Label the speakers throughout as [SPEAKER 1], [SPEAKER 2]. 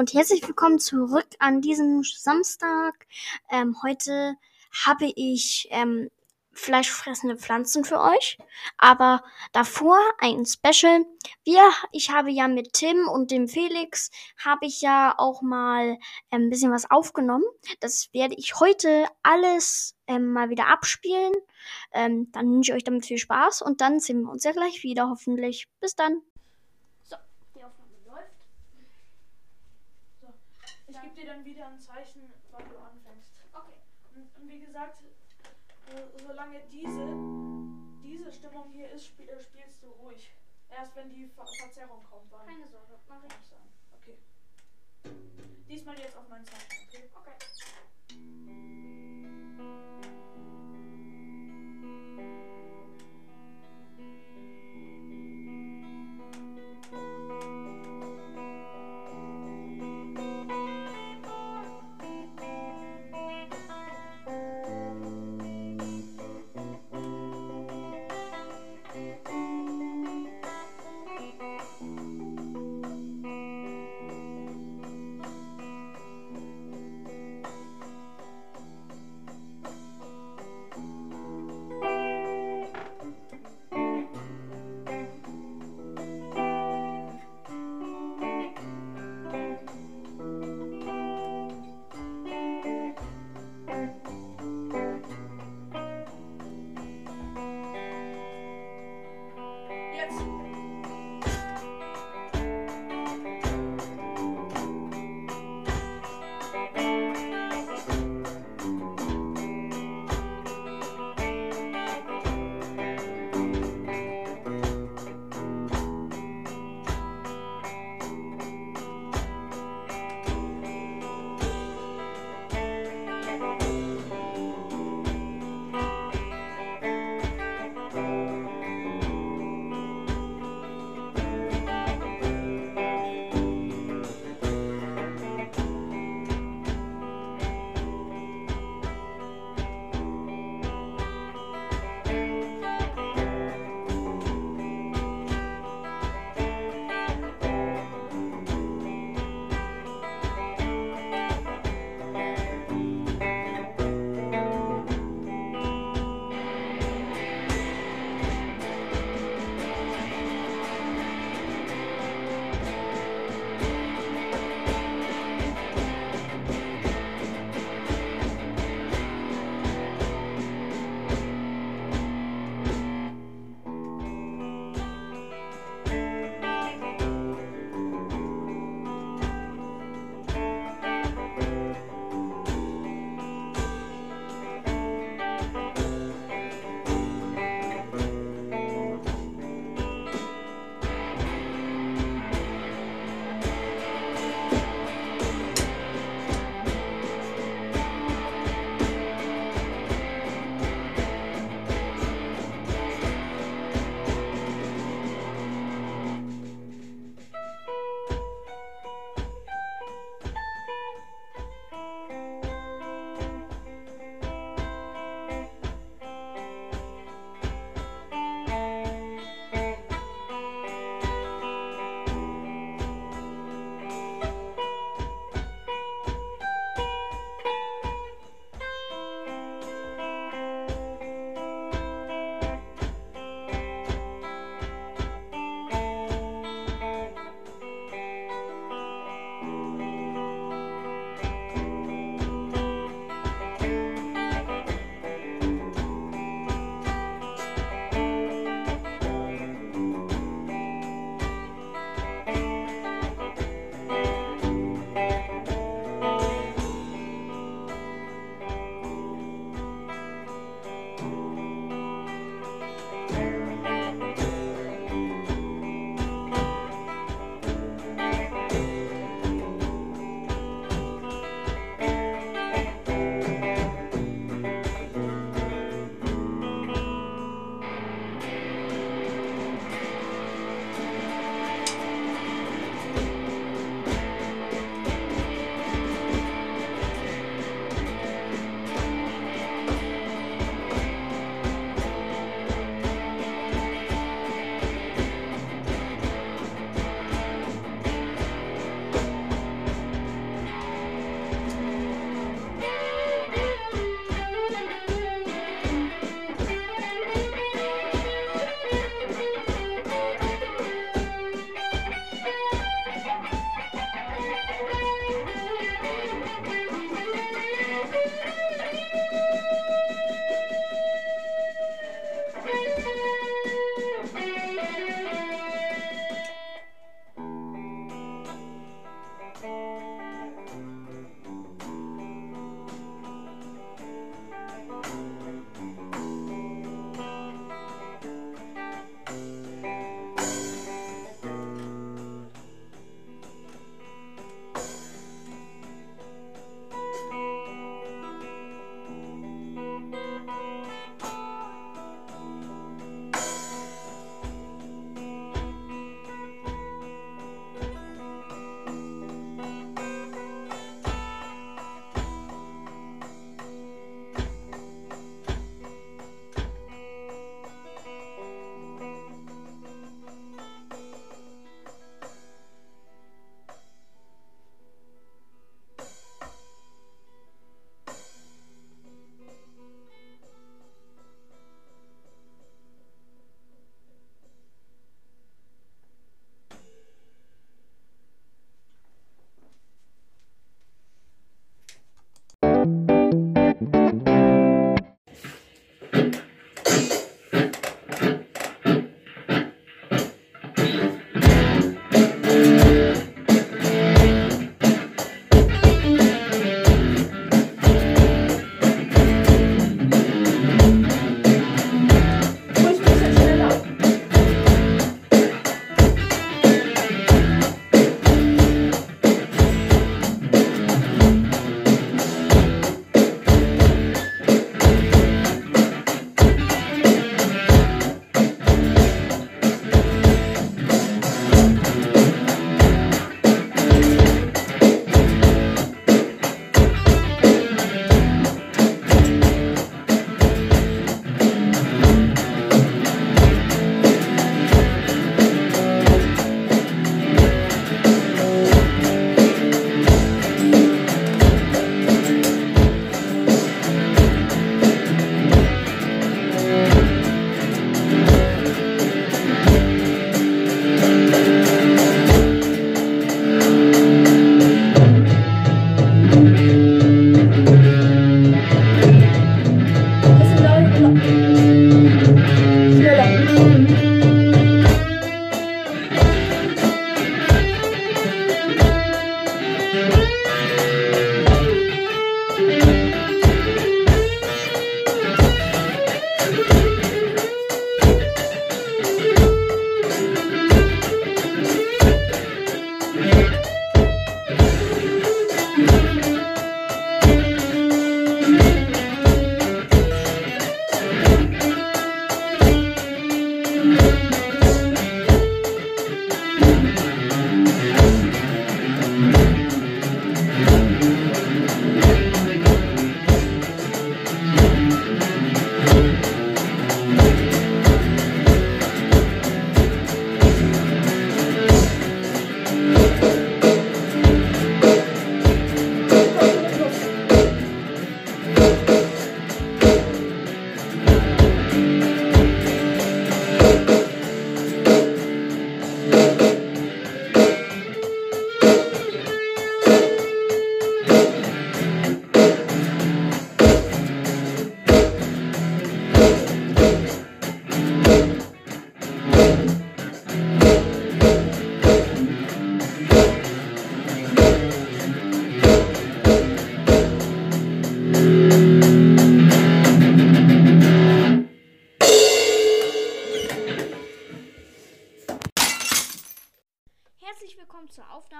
[SPEAKER 1] und herzlich willkommen zurück an diesem Samstag. Ähm, heute habe ich ähm, fleischfressende Pflanzen für euch, aber davor ein Special. Wir, ich habe ja mit Tim und dem Felix habe ich ja auch mal ähm, ein bisschen was aufgenommen. Das werde ich heute alles ähm, mal wieder abspielen. Ähm, dann wünsche ich euch damit viel Spaß und dann sehen wir uns ja gleich wieder hoffentlich. Bis dann. So, die Aufnahme läuft.
[SPEAKER 2] So, ich gebe dir dann wieder ein Zeichen, wann du anfängst.
[SPEAKER 1] Okay.
[SPEAKER 2] Und, und wie gesagt, solange diese, diese Stimmung hier ist, spiel, äh, spielst du ruhig. Erst wenn die Ver Verzerrung kommt, dann
[SPEAKER 1] Keine Sorge, mach ich.
[SPEAKER 2] Okay. Diesmal jetzt auf mein Zeichen,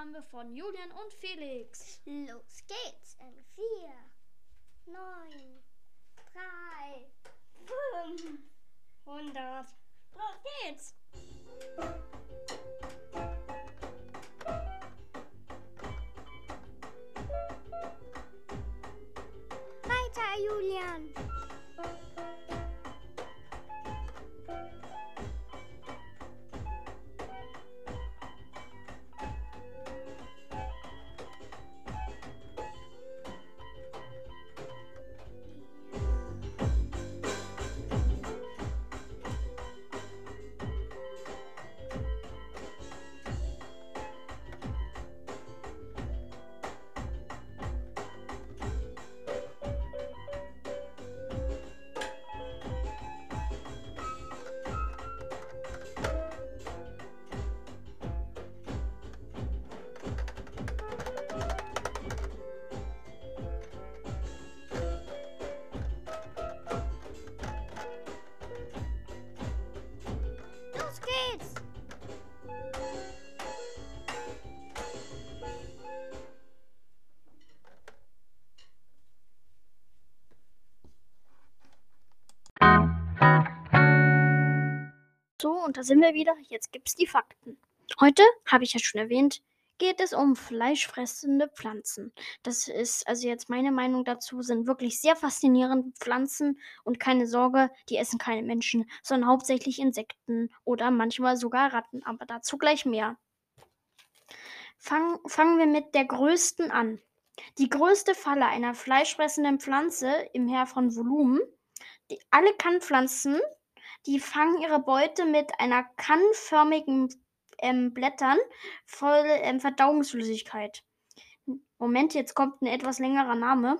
[SPEAKER 1] Aufnahme von Julian und Felix.
[SPEAKER 3] Los geht's in 4, 9, 3, 5, 100. Los geht's! Weiter, Julian!
[SPEAKER 1] Und da sind wir wieder. Jetzt gibt's die Fakten. Heute, habe ich ja schon erwähnt, geht es um fleischfressende Pflanzen. Das ist, also jetzt meine Meinung dazu, sind wirklich sehr faszinierende Pflanzen und keine Sorge, die essen keine Menschen, sondern hauptsächlich Insekten oder manchmal sogar Ratten, aber dazu gleich mehr. Fang, fangen wir mit der größten an. Die größte Falle einer fleischfressenden Pflanze im Heer von Volumen. Die, alle Kannpflanzen, die fangen ihre Beute mit einer kannförmigen ähm, Blättern voll ähm, Verdauungsflüssigkeit. Moment, jetzt kommt ein etwas längerer Name.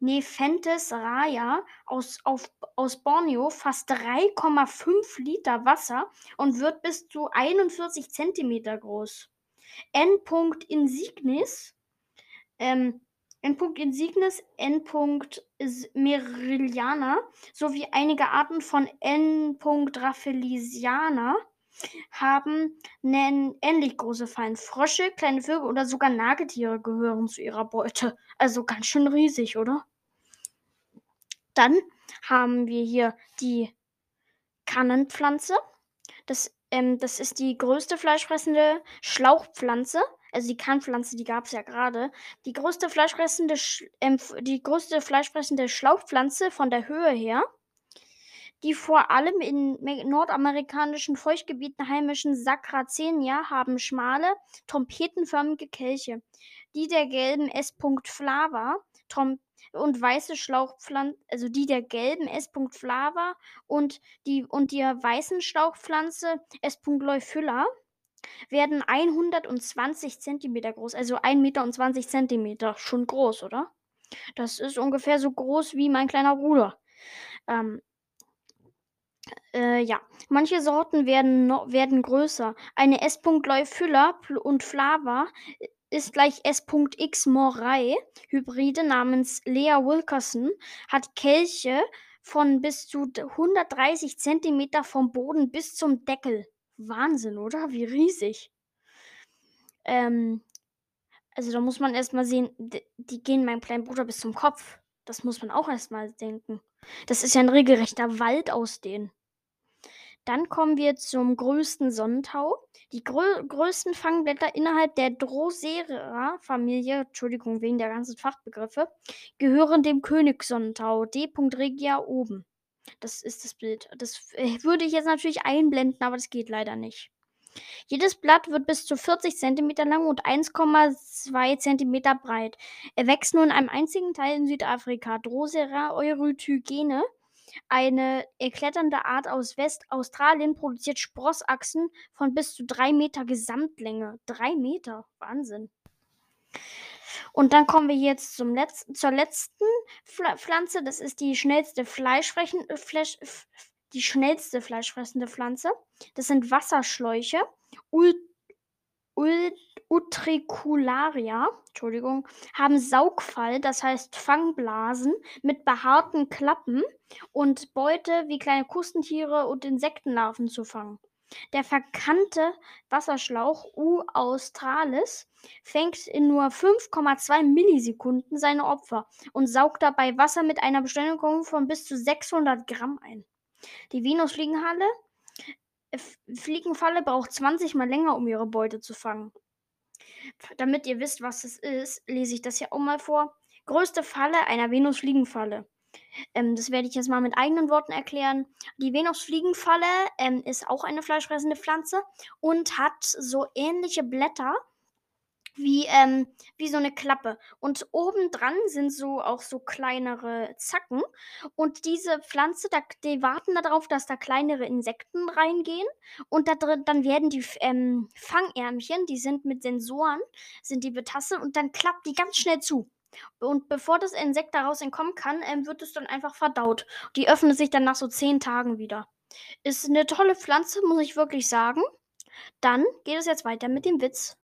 [SPEAKER 1] Nepenthes raya aus, auf, aus Borneo fasst 3,5 Liter Wasser und wird bis zu 41 Zentimeter groß. N. insignis, ähm, N. insignis, N. meriliana sowie einige Arten von N. rafflesiana haben ähnlich große Fallen. Frösche, kleine Vögel oder sogar Nagetiere gehören zu ihrer Beute. Also ganz schön riesig, oder? Dann haben wir hier die Kannenpflanze. Das, ähm, das ist die größte fleischfressende Schlauchpflanze. Also die Kannpflanze, die gab es ja gerade. Die größte fleischfressende, Sch ähm, die größte fleischfressende Schlauchpflanze von der Höhe her die vor allem in me- nordamerikanischen Feuchtgebieten heimischen Sacracenia haben schmale, trompetenförmige Kelche. Die der gelben S. flava und weiße Schlauchpflanze, also die der gelben S. flava und die und der weißen Schlauchpflanze S. leufylla werden 120 Zentimeter groß, also 1,20 Meter und 20 Zentimeter. Schon groß, oder? Das ist ungefähr so groß wie mein kleiner Bruder. Ähm, äh, ja, manche Sorten werden, no werden größer. Eine S. leufylla pl- und flava äh, ist gleich S.x morei. Hybride namens Lea Wilkerson hat Kelche von bis zu d- 130 Zentimeter vom Boden bis zum Deckel. Wahnsinn, oder? Wie riesig. Ähm, also da muss man erstmal sehen, d- die gehen meinem kleinen Bruder bis zum Kopf. Das muss man auch erstmal denken. Das ist ja ein regelrechter Wald aus denen. Dann kommen wir zum größten Sonnentau. Die grö größten Fangblätter innerhalb der Drosera-Familie, Entschuldigung wegen der ganzen Fachbegriffe, gehören dem Königssonnentau D. regia oben. Das ist das Bild. Das äh, würde ich jetzt natürlich einblenden, aber das geht leider nicht. Jedes Blatt wird bis zu 40 cm lang und 1,2 cm breit. Er wächst nur in einem einzigen Teil in Südafrika, Drosera eurytygene. Eine kletternde Art aus Westaustralien produziert Sprossachsen von bis zu 3 Meter Gesamtlänge. 3 Meter, Wahnsinn. Und dann kommen wir jetzt zum letzten, zur letzten Pfl Pflanze. Das ist die schnellste Fleischfrechen, äh, Fleisch, die schnellste fleischfressende Pflanze. Das sind Wasserschläuche. Ul, Ul, Utricularia, Entschuldigung, haben Saugfall, das heißt Fangblasen mit behaarten Klappen und Beute wie kleine Krustentiere und Insektenlarven zu fangen. Der verkannte Wasserschlauch U australis fängt in nur 5,2 Millisekunden seine Opfer und saugt dabei Wasser mit einer Beschleunigung von bis zu 600 Gramm ein. Die Venusfliegenhalle Fliegenfalle braucht 20 mal länger, um ihre Beute zu fangen. Damit ihr wisst, was es ist, lese ich das ja auch mal vor. Größte Falle einer Venusfliegenfalle. Ähm, das werde ich jetzt mal mit eigenen Worten erklären. Die Venusfliegenfalle ähm, ist auch eine fleischfressende Pflanze und hat so ähnliche Blätter wie, ähm, wie so eine Klappe. Und obendran sind so auch so kleinere Zacken. Und diese Pflanze, da, die warten darauf, dass da kleinere Insekten reingehen. Und da drin, dann werden die ähm, Fangärmchen, die sind mit Sensoren, sind die betastet und dann klappt die ganz schnell zu. Und bevor das Insekt daraus entkommen kann, ähm, wird es dann einfach verdaut. Die öffnet sich dann nach so zehn Tagen wieder. Ist eine tolle Pflanze, muss ich wirklich sagen. Dann geht es jetzt weiter mit dem Witz.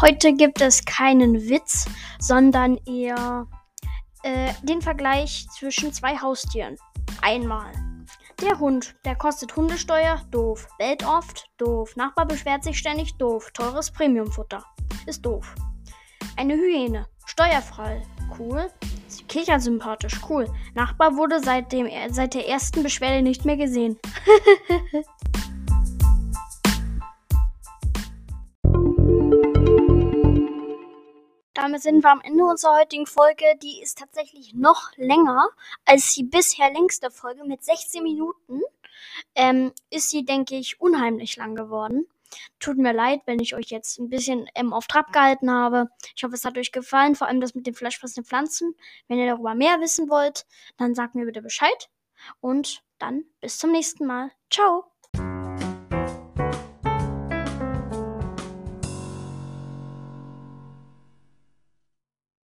[SPEAKER 1] Heute gibt es keinen Witz, sondern eher äh, den Vergleich zwischen zwei Haustieren. Einmal der Hund, der kostet Hundesteuer, doof. Bellt oft, doof. Nachbar beschwert sich ständig, doof. Teures Premiumfutter, ist doof. Eine Hyäne, steuerfrei, cool. Kichert sympathisch, cool. Nachbar wurde seit, dem, seit der ersten Beschwerde nicht mehr gesehen. Damit sind wir am Ende unserer heutigen Folge. Die ist tatsächlich noch länger als die bisher längste Folge mit 16 Minuten. Ähm, ist sie, denke ich, unheimlich lang geworden. Tut mir leid, wenn ich euch jetzt ein bisschen ähm, auf Trab gehalten habe. Ich hoffe, es hat euch gefallen, vor allem das mit den fleischfressenden Pflanzen. Wenn ihr darüber mehr wissen wollt, dann sagt mir bitte Bescheid. Und dann bis zum nächsten Mal. Ciao!